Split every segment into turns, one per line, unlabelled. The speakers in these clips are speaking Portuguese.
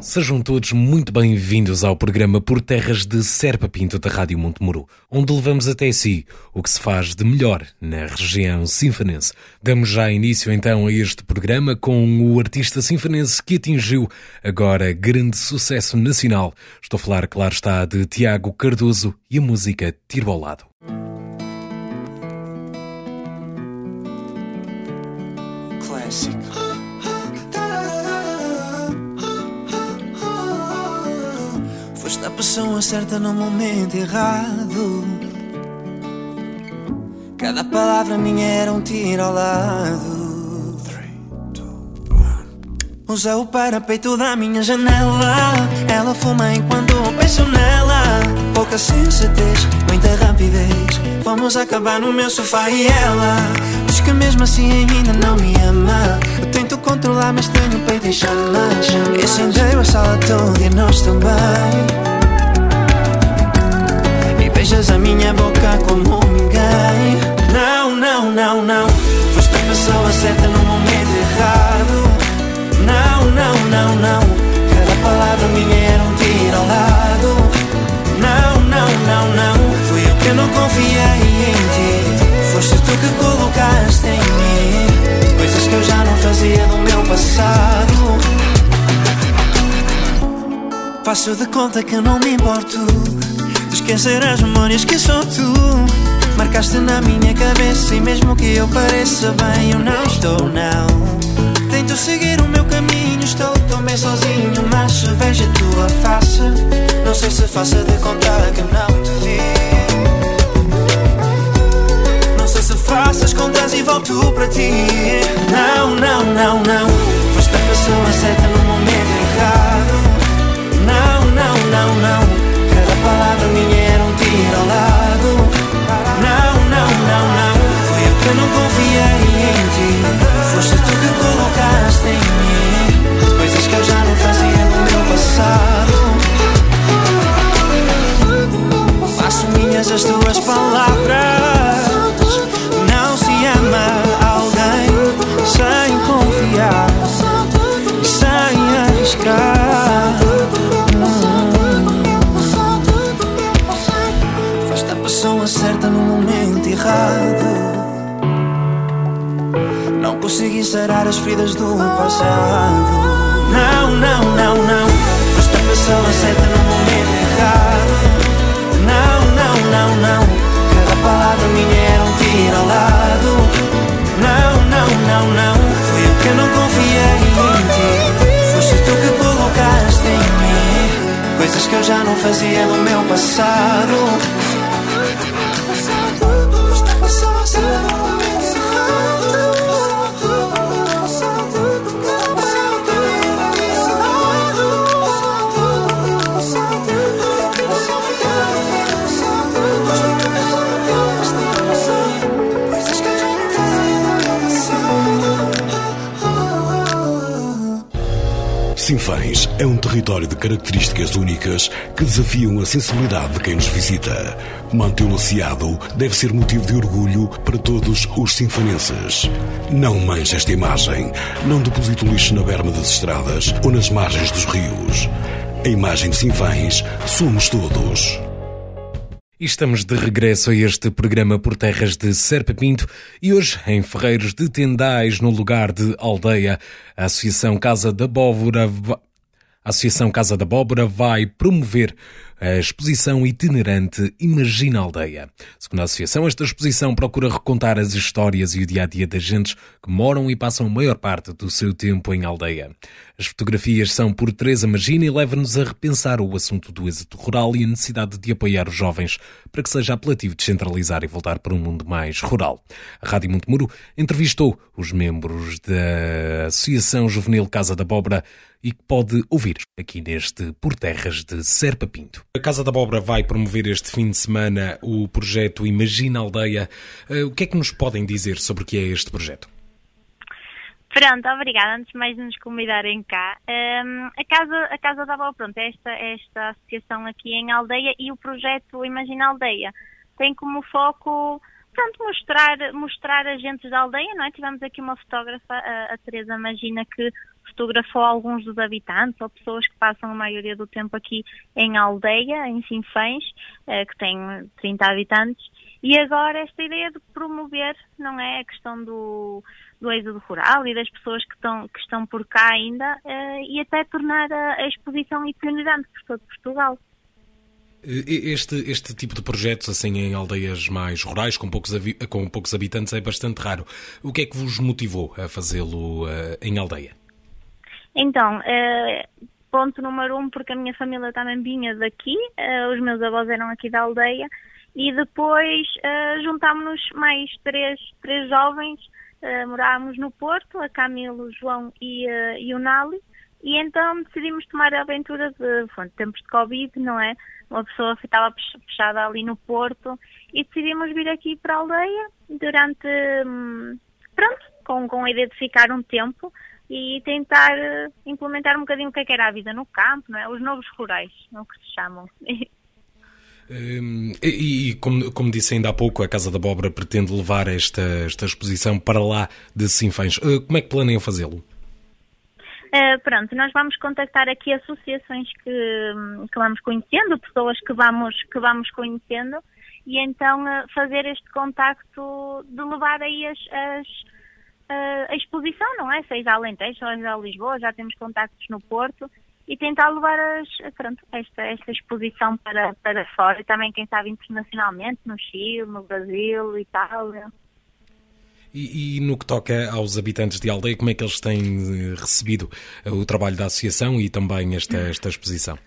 Sejam todos muito bem-vindos ao programa Por Terras de Serpa Pinto da Rádio Montemuro, onde levamos até si o que se faz de melhor na região sinfonense. Damos já início então a este programa com o artista sinfonense que atingiu agora grande sucesso nacional. Estou a falar, claro está, de Tiago Cardoso e a música Tiro ao Lado.
Classic. Pessoa certa no momento errado. Cada palavra minha era um tiro ao lado. Usa o parapeito da minha janela. Ela fuma enquanto eu penso nela. Pouca sensatez, muita rapidez. Vamos acabar no meu sofá e ela diz que mesmo assim ainda não me ama. Eu tento controlar, mas tenho peito em chamas. Incendeio a sala toda e nós também. Beijas a minha boca como ninguém. Não, não, não, não. Foste a pessoa certa no momento errado. Não, não, não, não. Cada palavra minha era um tiro ao lado. Não, não, não, não. Fui eu que não confiei em ti. Foste tu que colocaste em mim coisas que eu já não fazia no meu passado. Faço de conta que não me importo esquecer as memórias que sou tu. Marcaste na minha cabeça e mesmo que eu pareça bem, eu não estou, não. Tento seguir o meu caminho, estou tão bem sozinho, mas se vejo a tua face, não sei se faça de contar que não te vi. Não sei se faço as contas e volto para ti. Não, não, não, não. Foste a pessoa certa no momento errado. Não, não, não, não. Cada palavra minha era um tiro ao lado. Não, não, não, não. Foi eu que não confiei em ti. Foste tu que colocaste em mim coisas que eu já não fazia no meu passado. Faço minhas as tuas palavras. Não consegui sarar as feridas do passado. Não, não, não, não. Foste a pessoa certa no momento errado. Não, não, não, não. Cada palavra minha era um tiro ao lado. Não, não, não, não. Fui eu que não confiei em ti. Foste tu que colocaste em mim coisas que eu já não fazia no meu passado.
Sinfãs é um território de características únicas que desafiam a sensibilidade de quem nos visita. Mantê-lo aciado deve ser motivo de orgulho para todos os sinfanenses. Não manche esta imagem. Não deposite o lixo na berma das estradas ou nas margens dos rios. A imagem de Sinfãs somos todos.
Estamos de regresso a este programa por terras de Serpa Pinto e hoje em Ferreiros de Tendais, no lugar de Aldeia, a Associação Casa da Bóvora, a Associação Casa da vai promover a exposição itinerante Imagina Aldeia. Segundo a Associação, esta exposição procura recontar as histórias e o dia-a-dia das gentes que moram e passam a maior parte do seu tempo em aldeia. As fotografias são por Teresa Magina e levam-nos a repensar o assunto do êxito rural e a necessidade de apoiar os jovens para que seja apelativo descentralizar e voltar para um mundo mais rural. A Rádio Montemuro entrevistou os membros da Associação Juvenil Casa da Bóbora e que pode ouvir aqui neste Por Terras de Serpa Pinto. A Casa da Bóbora vai promover este fim de semana o projeto Imagina Aldeia. O que é que nos podem dizer sobre o que é este projeto?
Pronto, obrigada. Antes de mais nos convidarem cá. Um, a, casa, a Casa da Boa, pronto, é esta, esta associação aqui em Aldeia e o projeto Imagina Aldeia tem como foco, pronto, mostrar, mostrar agentes da aldeia, não é? Tivemos aqui uma fotógrafa, a, a Teresa Magina, que fotografou alguns dos habitantes ou pessoas que passam a maioria do tempo aqui em aldeia, em Sinfãs, uh, que tem 30 habitantes, e agora esta ideia de promover, não é, a questão do, do êxodo rural e das pessoas que estão, que estão por cá ainda, uh, e até tornar a, a exposição itinerante por todo Portugal.
Este, este tipo de projetos, assim, em aldeias mais rurais, com poucos, com poucos habitantes, é bastante raro. O que é que vos motivou a fazê-lo uh, em aldeia?
Então, uh, ponto número um, porque a minha família também vinha daqui, os meus avós eram aqui da aldeia, e depois juntámos-nos mais três, três jovens, morávamos no Porto, a Camilo, João e, e o Nali, e então decidimos tomar a aventura de, bom, tempos de Covid, não é? uma pessoa estava fechada ali no Porto e decidimos vir aqui para a aldeia durante, hum, pronto, com, com a ideia de ficar um tempo e tentar implementar um bocadinho o que, é que era a vida no campo, não é? Os novos rurais, é o que se chamam.
Hum, e, e como, como, disse ainda há pouco, a Casa da Abóbora pretende levar esta, esta exposição para lá de Sinfãs. Uh, como é que planeiam fazê-lo?
Uh, pronto, nós vamos contactar aqui associações que, que vamos conhecendo, pessoas que vamos, que vamos conhecendo, e então uh, fazer este contacto de levar aí as, as uh, a exposição, não é? Seja a Alentejo, seja a Lisboa, já temos contactos no Porto, e tentar levar as, pronto, esta, esta exposição para, para fora, e também, quem sabe, internacionalmente, no Chile, no Brasil, Itália.
E, e, no que toca aos habitantes de aldeia, como é que eles têm eh, recebido eh, o trabalho da associação e também esta, esta exposição?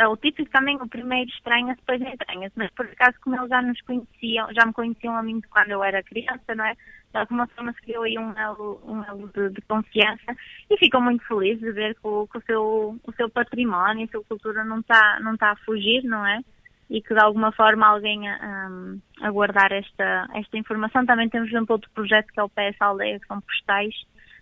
É, o típico também, o primeiro estranha, depois estranha mas por acaso como eles já nos conheciam, já me conheciam a mim de quando eu era criança, não é? De alguma forma se criou aí um elo, um elo de, de confiança e ficam muito felizes de ver que o, que o, seu, o seu património, a sua cultura não está não tá a fugir, não é? e que de alguma forma alguém um, a guardar esta, esta informação. Também temos, exemplo, outro projeto que é o PS Aldeia, que são postais,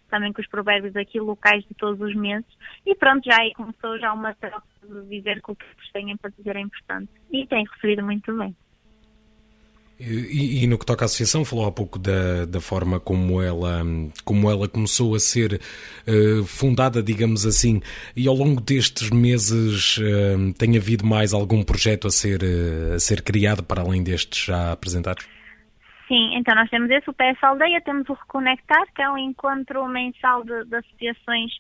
também com os provérbios aqui locais de todos os meses. E pronto, já aí começou já uma troca de dizer que o que eles têm para dizer é importante. E tem recebido muito bem.
E, e, no que toca à associação, falou há pouco da, da forma como ela, como ela começou a ser uh, fundada, digamos assim, e ao longo destes meses uh, tem havido mais algum projeto a ser, uh, a ser criado para além destes já apresentados?
Sim, então nós temos esse, o PS Aldeia, temos o Reconectar, que é um encontro mensal de, de associações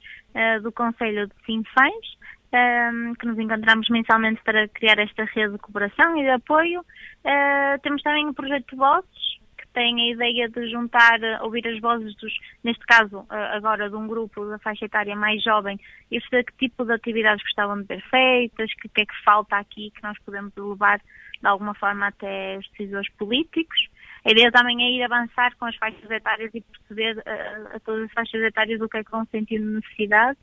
do Conselho de Sinfãs, um, que nos encontramos mensalmente para criar esta rede de cooperação e de apoio. Uh, temos também o projeto vozes, que tem a ideia de juntar, uh, ouvir as vozes dos, neste caso, uh, agora de um grupo da faixa etária mais jovem, e saber que tipo de atividades gostavam de ver feitas, que que é que falta aqui que nós podemos levar de alguma forma até os decisores políticos. A ideia também é ir avançar com as faixas etárias e perceber uh, a todas as faixas etárias o que é que vão necessidade.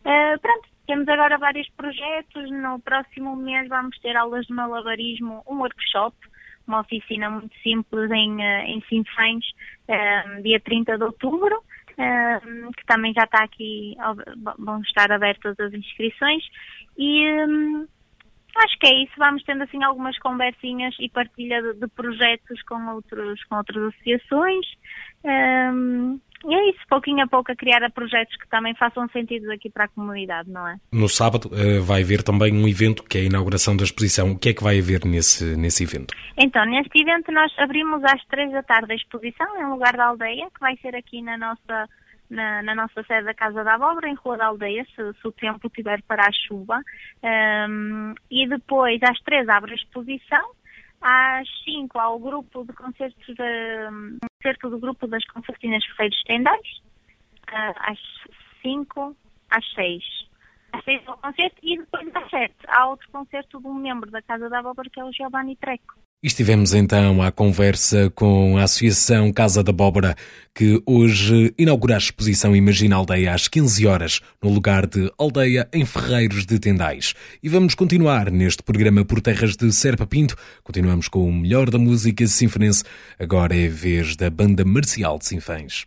Uh, pronto, temos agora vários projetos. No próximo mês vamos ter aulas de malabarismo, um workshop, uma oficina muito simples em, eh, em Sinfãs, eh, dia 30 de outubro, eh, que também já está aqui, vão estar abertas as inscrições. E um, acho que é isso. Vamos tendo assim algumas conversinhas e partilha de, de projetos com, outros, com outras associações. Um, e é isso, pouquinho a pouco a criar projetos que também façam sentido aqui para a comunidade, não é?
No sábado uh, vai haver também um evento que é a inauguração da exposição. O que é que vai haver nesse, nesse evento?
Então, neste evento nós abrimos às três da tarde a exposição em lugar da aldeia, que vai ser aqui na nossa na, na, nossa sede da Casa da Abóbora, em Rua da Aldeia, se, se o tempo tiver para a chuva. Um, e depois, às três, abre a exposição às 5 há o grupo de concertos de, concerto do grupo das concertinas Ferreiros Tendais, uh, às 5 às 6. Às 6 há o concerto e depois às 7 há outro concerto de um membro da Casa da Abóbora que é o Giovanni Treco.
Estivemos então à conversa com a Associação Casa da Abóbora, que hoje inaugura a exposição Imagina Aldeia às 15 horas, no lugar de Aldeia em Ferreiros de Tendais. E vamos continuar neste programa por terras de Serpa Pinto. Continuamos com o melhor da música sinfonense. Agora é vez da Banda Marcial de Sinfãs.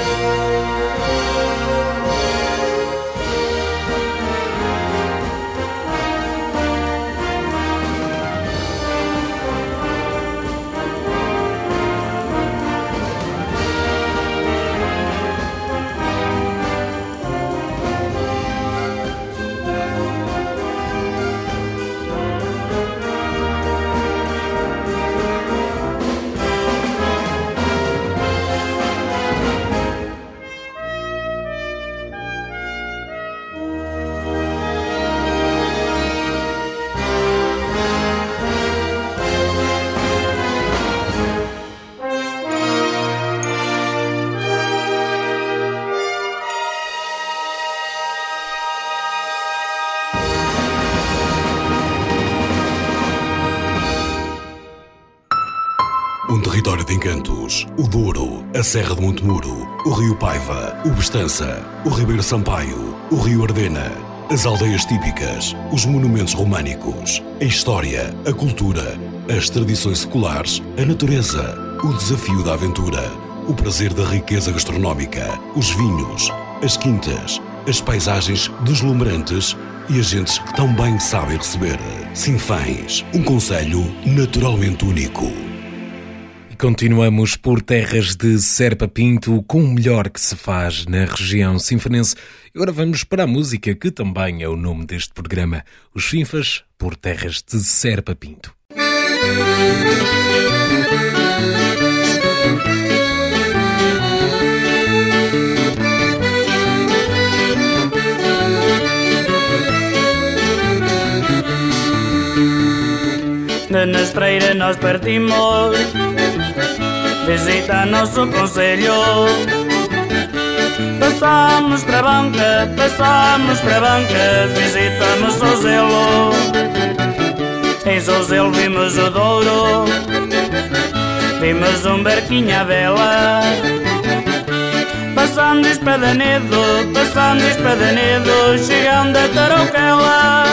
Um a Serra de Montemuro, o Rio Paiva, o Bestança, o Ribeiro Sampaio, o Rio Ardena, as aldeias típicas, os monumentos românicos, a história, a cultura, as tradições seculares, a natureza, o desafio da aventura, o prazer da riqueza gastronómica, os vinhos, as quintas, as paisagens deslumbrantes e as gentes que tão bem sabem receber. Sinfãs, um conselho naturalmente único.
Continuamos por terras de Serpa Pinto com o melhor que se faz na região sinfonense. Agora vamos para a música, que também é o nome deste programa, Os Sinfas por terras de Serpa Pinto.
De Nestreira nós partimos Visita nosso conselho. Passamos para a banca, passamos para a banca Visitamos Sozelo Em Sozelo vimos o Douro Vimos um barquinho à vela. Passando Espadanedo, passando Espadanedo Chegando a Tarouquela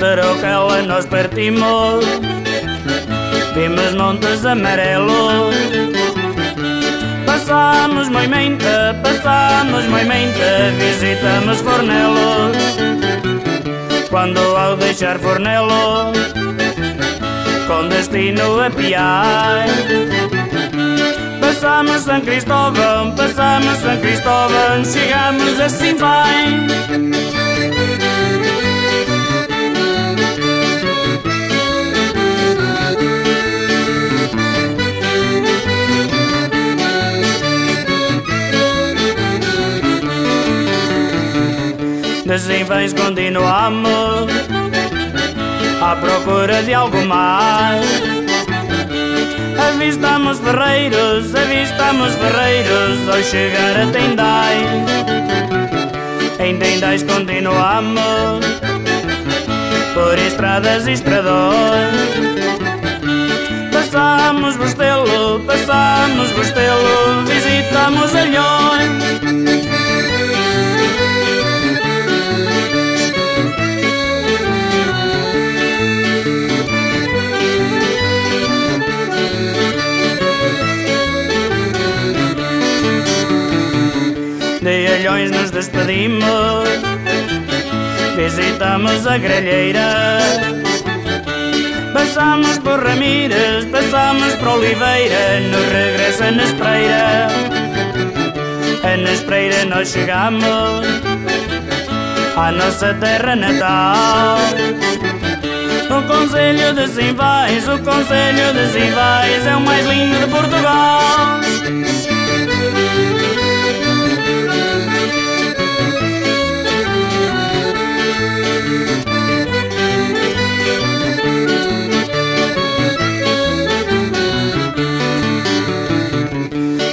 De Tarouquela nós partimos Vimos montes amarelos. Passamos Moimenta, passamos Moimenta Visitamos Fornelos. Quando ao deixar Fornelos Com destino a Piai Passamos São Cristóvão, passamos São Cristóvão Chegamos a Sinfãs De Sinfãs continuamos À procura de algo mais. Avistamos ferreiros, avistamos ferreiros. Ao chegar a Tendais Em Tendais continuamos Por estradas e estradões. Passamos Bostelo, passamos Bostelo. Visitamos Alhões De Alhões nos despedimos. Visitamos a grelheira Passamos por Ramírez, passamos por Oliveira. No regresso a Nespreira A Nespreira nós chegamos À nossa terra natal. O Conselho de Sinvais, o Conselho de Sinvais É o mais lindo de Portugal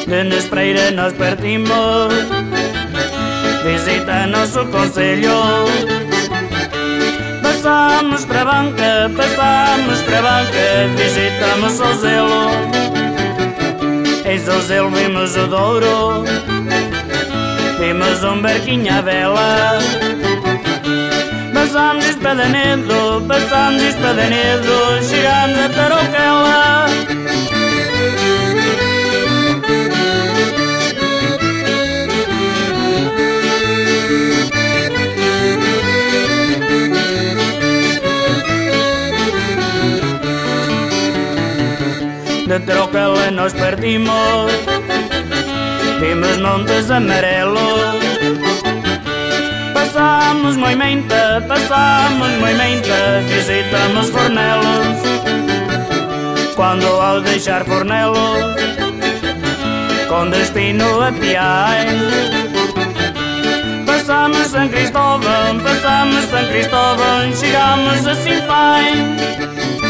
De Nespreira nós partimos Visita nosso conselho Passamos para a banca, passamos para a banca Visitamos Sozelo Em Sozelo vimos o Douro Temos um barquinho à vela Passamos Espadanedo, passamos Espadanedo Chegamos a Tarouquela De Tarouquela nós partimos Vimos montes amarelos Passamos Moimenta, passamos Moimenta Visitamos Fornelos Quando ao deixar Fornelos Com destino a Piais Passamos São Cristóvão, passamos São Cristóvão Chegamos a Sinfães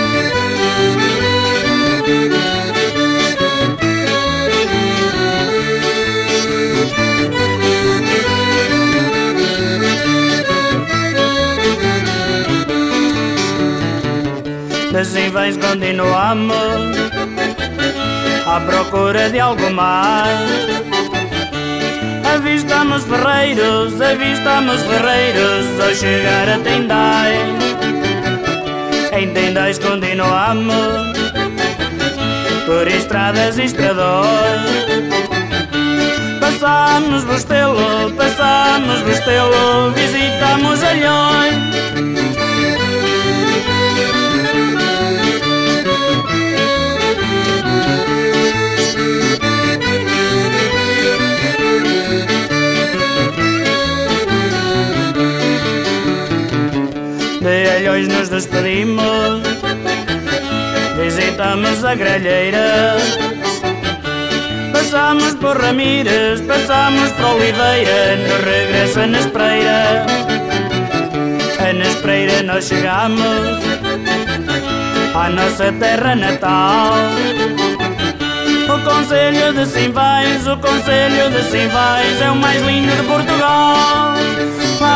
Assim vais continuamos À procura de algo mais. Avistamos ferreiros, avistamos ferreiros Ao chegar a Tendai Em Tendais continuamos Por estradas e estradões. Passamos Bostelo, passamos Bostelo Visitamos Alhões De Alhões nos despedimos. Visitamos a grelheira Passamos por Ramírez, passamos por Oliveira No regresso a Nespreira A Nespreira nós chegamos À nossa terra natal. O Conselho de Simvais, o Conselho de Simvais É o mais lindo de Portugal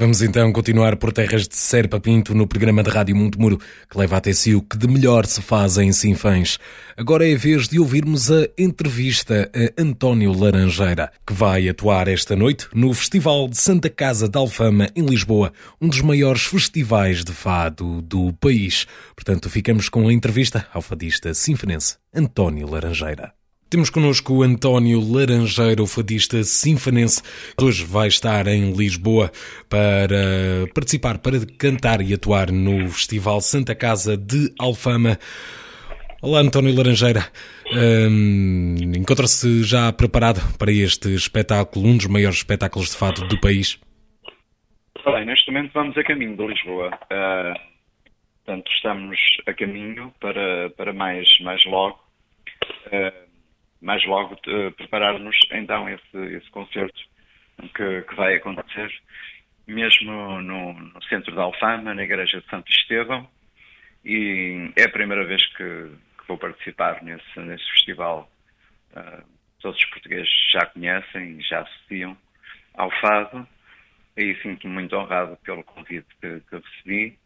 Vamos então continuar por terras de Serpa Pinto no programa de Rádio Montemuro que leva até si o que de melhor se faz em Sinfãs. Agora é a vez de ouvirmos a entrevista a António Laranjeira, que vai atuar esta noite no Festival de Santa Casa de Alfama em Lisboa, um dos maiores festivais de fado do país. Portanto, ficamos com a entrevista ao fadista sinfonense António Laranjeira. Temos connosco o António Laranjeiro, fadista sinfonense, que hoje vai estar em Lisboa para participar, para cantar e atuar no Festival Santa Casa de Alfama. Olá, António Laranjeira. Um, Encontra-se já preparado para este espetáculo, um dos maiores espetáculos de fado do país?
Bem, neste momento vamos a caminho de Lisboa. Uh, portanto, estamos a caminho para, para mais, mais logo. Uh, mais logo uh, preparar-nos então esse, esse concerto que, que, vai acontecer mesmo no, no, centro da Alfama, na igreja de Santo Estevão e é a primeira vez que, que vou participar nesse, nesse festival uh, todos os portugueses já conhecem já associam ao fado e sinto-me muito honrado pelo convite que, que recebi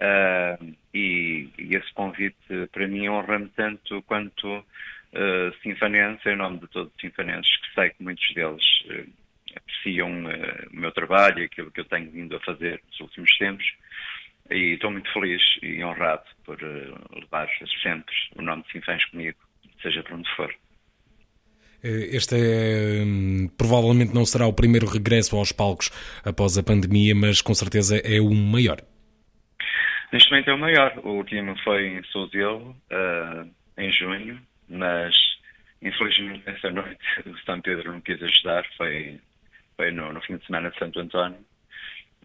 uh, e, e, esse convite para mim honra-me tanto quanto uh, em nome de todos os sinfanenses, que sei que muitos deles uh, apreciam uh, o meu trabalho e aquilo que eu tenho vindo a fazer nos últimos tempos. E estou muito feliz e honrado por levar sempre o nome de Sinfãs comigo, seja para onde for.
Este é, hum, provavelmente não será o primeiro regresso aos palcos após a pandemia, mas com certeza é o maior.
Neste momento é o maior. O último foi em Souzelo, em junho, mas infelizmente essa noite o São Pedro não quis ajudar, foi, foi no, no, fim de semana de Santo António.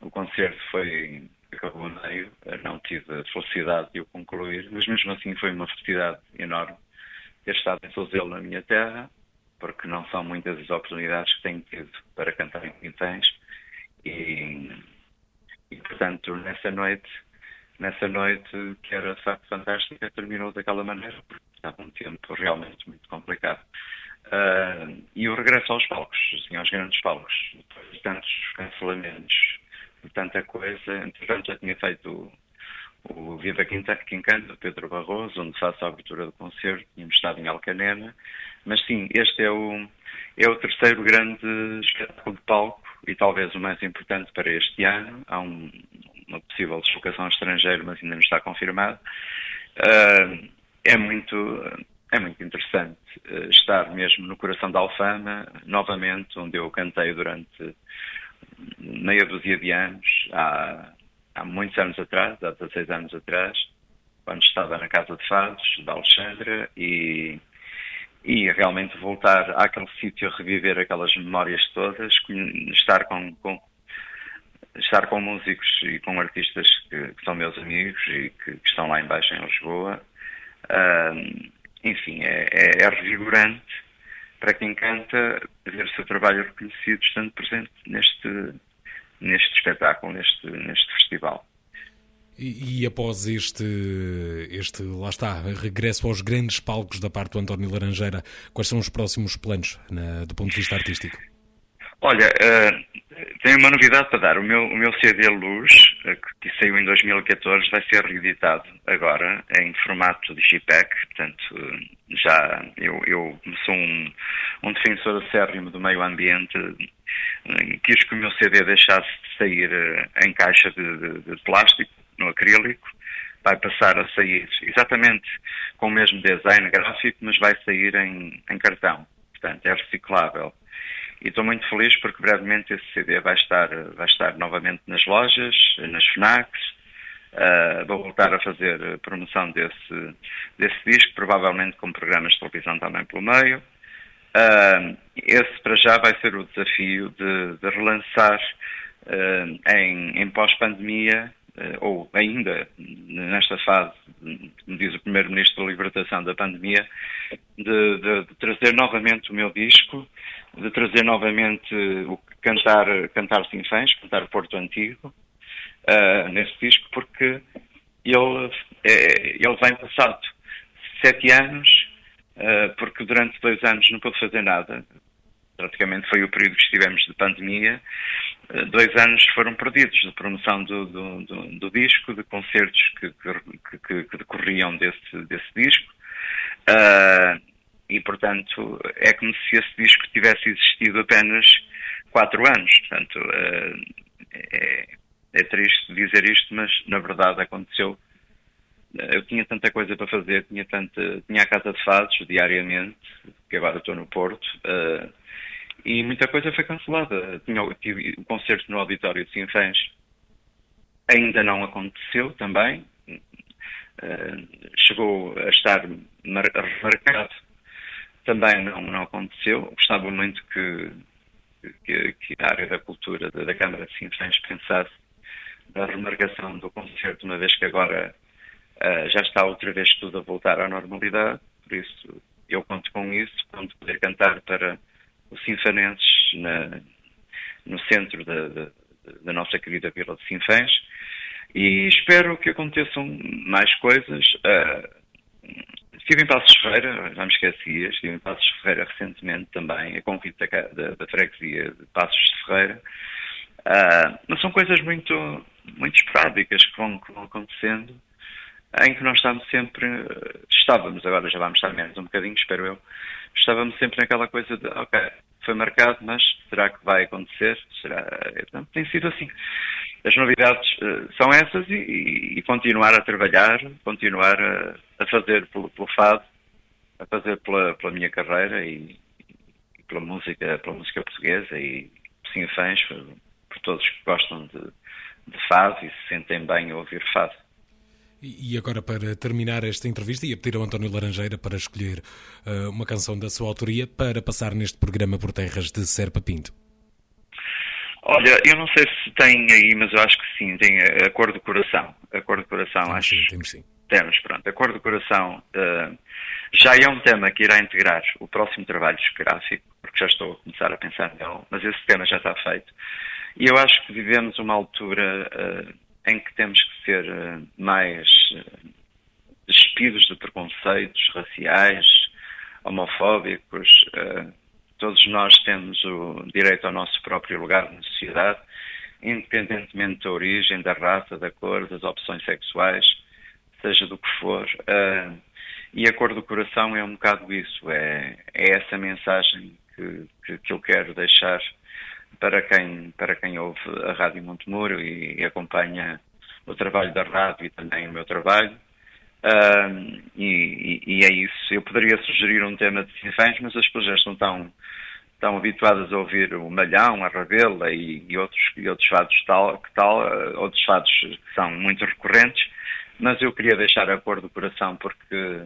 O concerto foi acabou meio, não tive a felicidade de o concluir, mas mesmo assim foi uma felicidade enorme ter estado em Souzelo na minha terra, porque não são muitas as oportunidades que tenho tido para cantar em Quintães e, e portanto nessa noite nessa noite que era de facto fantástica terminou daquela maneira porque estava um tempo realmente muito complicado. Uh, e o regresso aos palcos, assim, aos grandes palcos, depois de tantos cancelamentos, de tanta coisa. Entretanto, já tinha feito o, o Viva Quincando, do Pedro Barroso, onde faço a abertura do concerto, tínhamos estado em Alcanena. Mas sim, este é o, é o terceiro grande espetáculo de palco e talvez o mais importante para este ano. Há um, uma possível deslocação ao estrangeiro, mas ainda não está confirmado. Uh, é muito é muito interessante uh, estar mesmo no coração da Alfama, novamente, onde eu cantei durante meia dúzia de anos, há, há muitos anos atrás, há 16 anos atrás, quando estava na Casa de Fados, da Alexandra, e, e realmente voltar àquele sítio, reviver aquelas memórias todas, estar com, com estar com músicos e com artistas que, que são meus amigos e que, que, estão lá embaixo em Lisboa. Uh, enfim, é, é, é, revigorante para quem canta ver o seu trabalho reconhecido estando presente neste, neste espetáculo, neste, neste festival.
E, e, após este, este, lá está, regresso aos grandes palcos da parte do António Laranjeira, quais são os próximos planos na, do ponto de vista artístico?
Olha, uh, tenho uma novidade para dar. O meu, o meu CD Luz, uh, que saiu em 2014, vai ser reeditado agora em formato Digipack. Portanto, uh, já eu, eu sou um, um defensor acérrimo do meio ambiente. Quis que o meu CD deixasse de sair em caixa de, de, de plástico, no acrílico. Vai passar a sair exatamente com o mesmo design gráfico, mas vai sair em, em cartão. Portanto, é reciclável e estou muito feliz porque brevemente esse CD vai estar, vai estar novamente nas lojas, nas FNACs. Uh, vou voltar a fazer promoção desse, desse disco, provavelmente com programas de televisão também pelo meio. Uh, esse para já vai ser o desafio de, de relançar uh, em, em pós-pandemia, ou ainda nesta fase, como diz o Primeiro-Ministro da Libertação da Pandemia, de, de, de trazer novamente o meu disco de trazer novamente o cantar, cantar Sinfãs, cantar Porto Antigo, uh, nesse disco, porque ele, é, ele vem passado sete anos, uh, porque durante dois anos não pôde fazer nada. Praticamente foi o período que estivemos de pandemia. Uh, dois anos foram perdidos de promoção do, do, do, do disco, de concertos que, que, que, que decorriam desse, desse disco. Uh, e, portanto, é como se esse disco tivesse existido apenas quatro anos. Portanto, eh, é, é triste dizer isto, mas na verdade aconteceu. Eu tinha tanta coisa para fazer, tinha, tanta, tinha a Casa de Fados diariamente, que agora estou no Porto, e muita coisa foi cancelada. Tinha, tive o concerto no Auditório de Sinfãs, ainda não aconteceu também. Uh, chegou a estar marcado também não, não aconteceu. Gostava muito que, que, que a área da cultura da, da Câmara de Sinfãs pensasse na remarcação do concerto, uma vez que agora uh, já está outra vez tudo a voltar à normalidade. Por isso, eu conto com isso, conto poder cantar para sinfanenses na, no centro da, da, da, nossa querida Vila de Sinfãs. E espero que aconteçam mais coisas. Uh, Estive em Passos Ferreira, já me esquecia, estive em Passos Ferreira recentemente também, a convite da, da, da freguesia de Passos de Ferreira. Uh, mas são coisas muito, muito esporádicas que vão, que vão acontecendo, em que nós estamos sempre, estávamos, agora já vamos estar menos um bocadinho, espero eu, estávamos sempre naquela coisa de, ok, foi marcado, mas será que vai acontecer? Será? Então, tem sido assim. As novidades uh, são essas e, e, continuar a trabalhar, continuar a, a fazer pelo, pelo, fado, a fazer pela, pela minha carreira e, e, pela música, pela música portuguesa e sim fãs por, por, todos que gostam de, de fado e se sentem bem a ouvir fado.
E agora, para terminar esta entrevista, ia pedir ao António Laranjeira para escolher uh, uma canção da sua autoria para passar neste programa por terras de Serpa Pinto.
Olha, eu não sei se tem aí, mas eu acho que sim, tem a, cor do coração. A cor do coração,
temos
acho.
Sim, temos sim.
Temos, pronto. A cor do coração uh, já é um tema que irá integrar o próximo trabalho discográfico, porque já estou a começar a pensar nele, mas esse tema já está feito. E eu acho que vivemos uma altura uh, em que temos que ser uh, mais despidos de preconceitos raciais, homofóbicos. Uh, todos nós temos o direito ao nosso próprio lugar na sociedade, independentemente da origem, da raça, da cor, das opções sexuais, seja do que for. E a cor do coração é um bocado isso, é, é essa mensagem que, que, que, eu quero deixar para quem, para quem ouve a Rádio Montemuro e, e acompanha o trabalho da rádio e também o meu trabalho. Uh, e, e, é isso. Eu poderia sugerir um tema de sinfãs, mas as pessoas estão tão, tão habituadas a ouvir o Malhão, a Rabela e, e, outros, e outros fados tal, que tal, uh, outros fados que são muito recorrentes, mas eu queria deixar a cor do coração porque,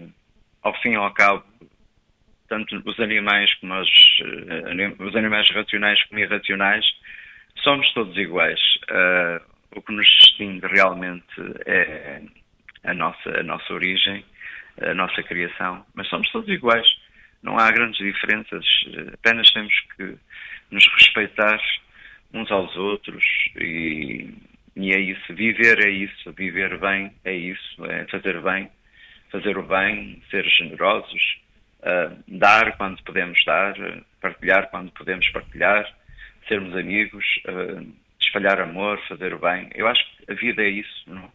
ao fim e ao cabo, tanto os animais como uh, os animais racionais como irracionais, somos todos iguais. Uh, o que nos distingue realmente é a nossa, a nossa origem, a nossa criação, mas somos todos iguais. Não há grandes diferenças, apenas temos que nos respeitar uns aos outros e, e é isso. Viver é isso, viver bem é isso, é fazer bem, fazer o bem, ser generosos, uh, dar quando podemos dar, partilhar quando podemos partilhar, sermos amigos, uh, espalhar amor, fazer o bem. Eu acho que a vida é isso. Não,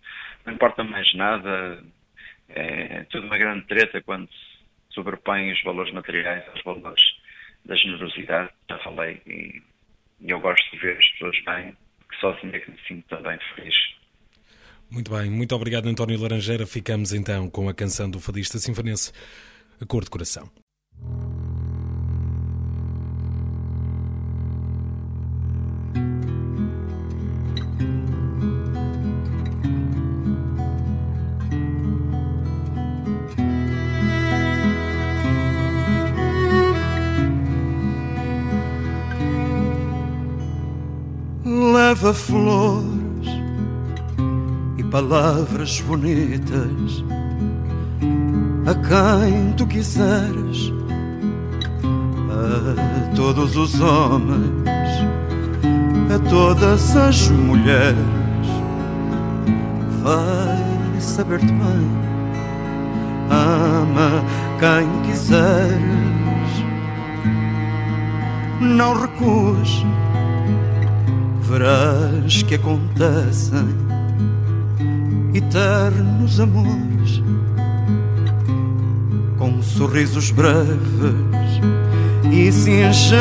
não importa mais nada. É tudo uma grande treta quando se sobrepõem os valores materiais aos valores da generosidade. Já falei e, e eu gosto de ver as pessoas bem, só assim é que me sinto também feliz.
Muito bem, muito obrigado António Laranjeira. Ficamos então com a canção do fadista sinfonense A Cor de Coração.
Leva flores e palavras bonitas a quem tu quiseres, a todos os homens, a todas as mulheres. Vai saber-te bem, ama quem quiseres, não recues verás que acontecem eternos amores com sorrisos breves e singelas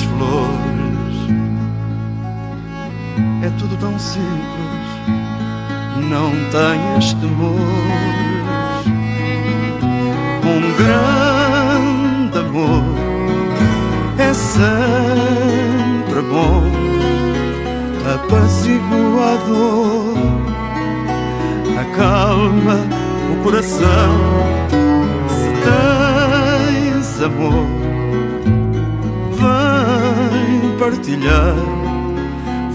flores. É tudo tão simples, não tenhas temores. Um grande amor é sempre bom, apaziguador, acalma o coração. Se tens amor, vem partilhar,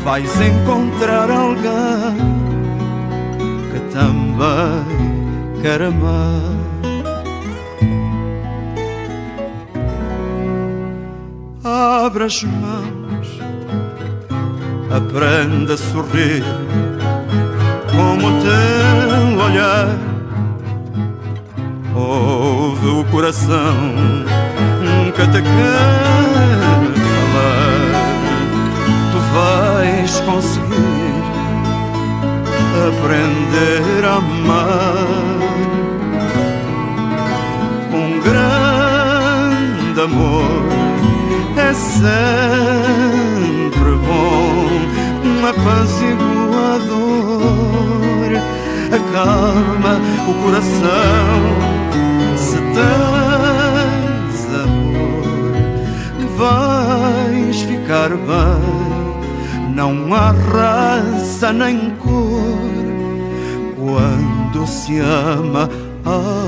vais encontrar alguém que também quer amar. Abra as mãos aprenda a sorrir como teu olhar. Ouve o coração que te quer falar. Tu vais conseguir aprender a amar. Um grande amor é sempre bom, um apaziguador, acalma o coração. Se tens amor, vais ficar bem. Não há raça nem cor quando se ama alguém.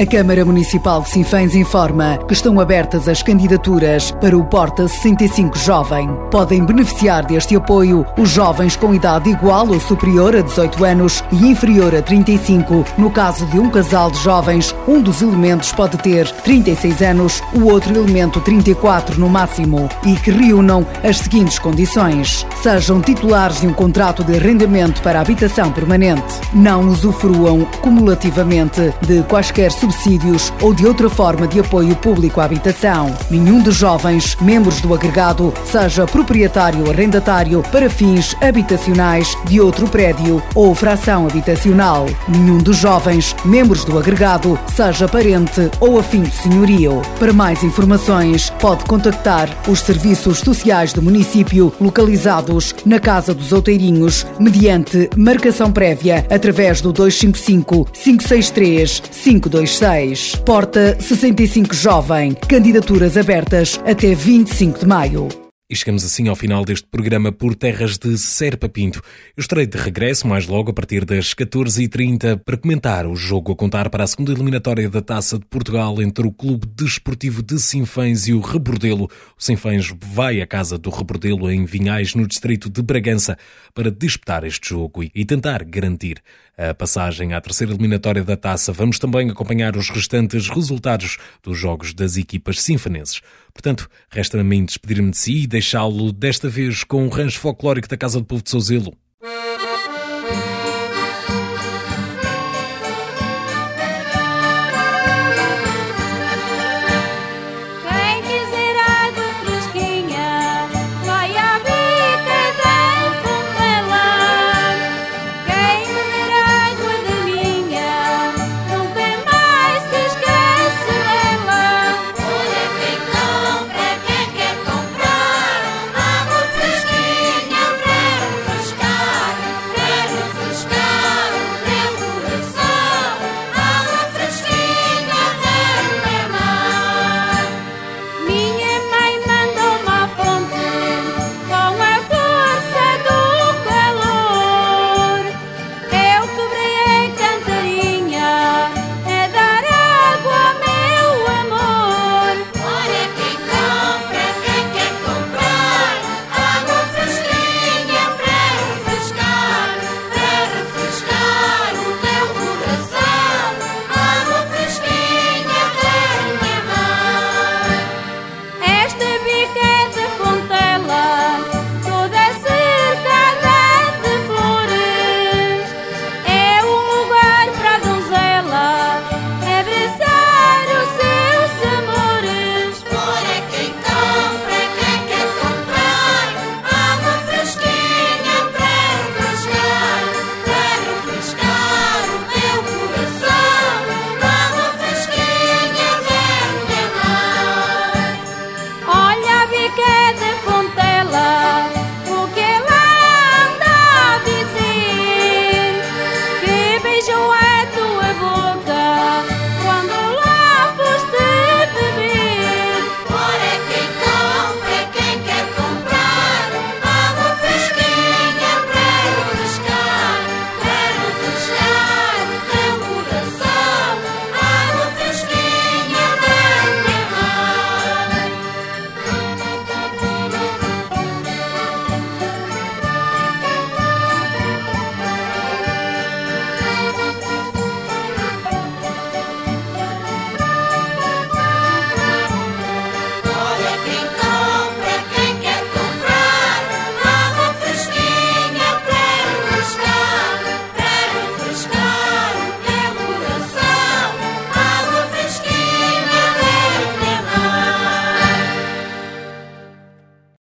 A Câmara Municipal de Sinfãs informa que estão abertas as candidaturas para o Porta 65 Jovem. Podem beneficiar deste apoio os jovens com idade igual ou superior a 18 anos e inferior a 35. No caso de um casal de jovens, um dos elementos pode ter 36 anos, o outro elemento 34 no máximo e que reúnam as seguintes condições: sejam titulares de um contrato de arrendamento para habitação permanente, não usufruam cumulativamente de quaisquer subsídios ou de outra forma de apoio público à habitação. Nenhum dos jovens membros do agregado seja proprietário ou arrendatário para fins habitacionais de outro prédio ou fração habitacional. Nenhum dos jovens membros do agregado seja parente ou afim de senhorio. Para mais informações, pode contactar os serviços sociais do município localizados na Casa dos Outeirinhos mediante marcação prévia através do 255 563 526. Porta 65 Jovem. Candidaturas abertas até 25 de maio.
E chegamos assim ao final deste programa por terras de Serpa Pinto. Eu estarei de regresso mais logo a partir das 14h30 para comentar o jogo a contar para a segunda eliminatória da Taça de Portugal entre o Clube Desportivo de Sinfãs e o Rebordelo. O Sinfãs vai à casa do Rebordelo em Vinhais, no distrito de Bragança, para disputar este jogo e tentar garantir a passagem à terceira eliminatória da Taça. Vamos também acompanhar os restantes resultados dos jogos das equipas sinfanenses. Portanto, resta-me despedir-me de si e deixá-lo desta vez com o rancho folclórico da Casa do Povo de Souzelo.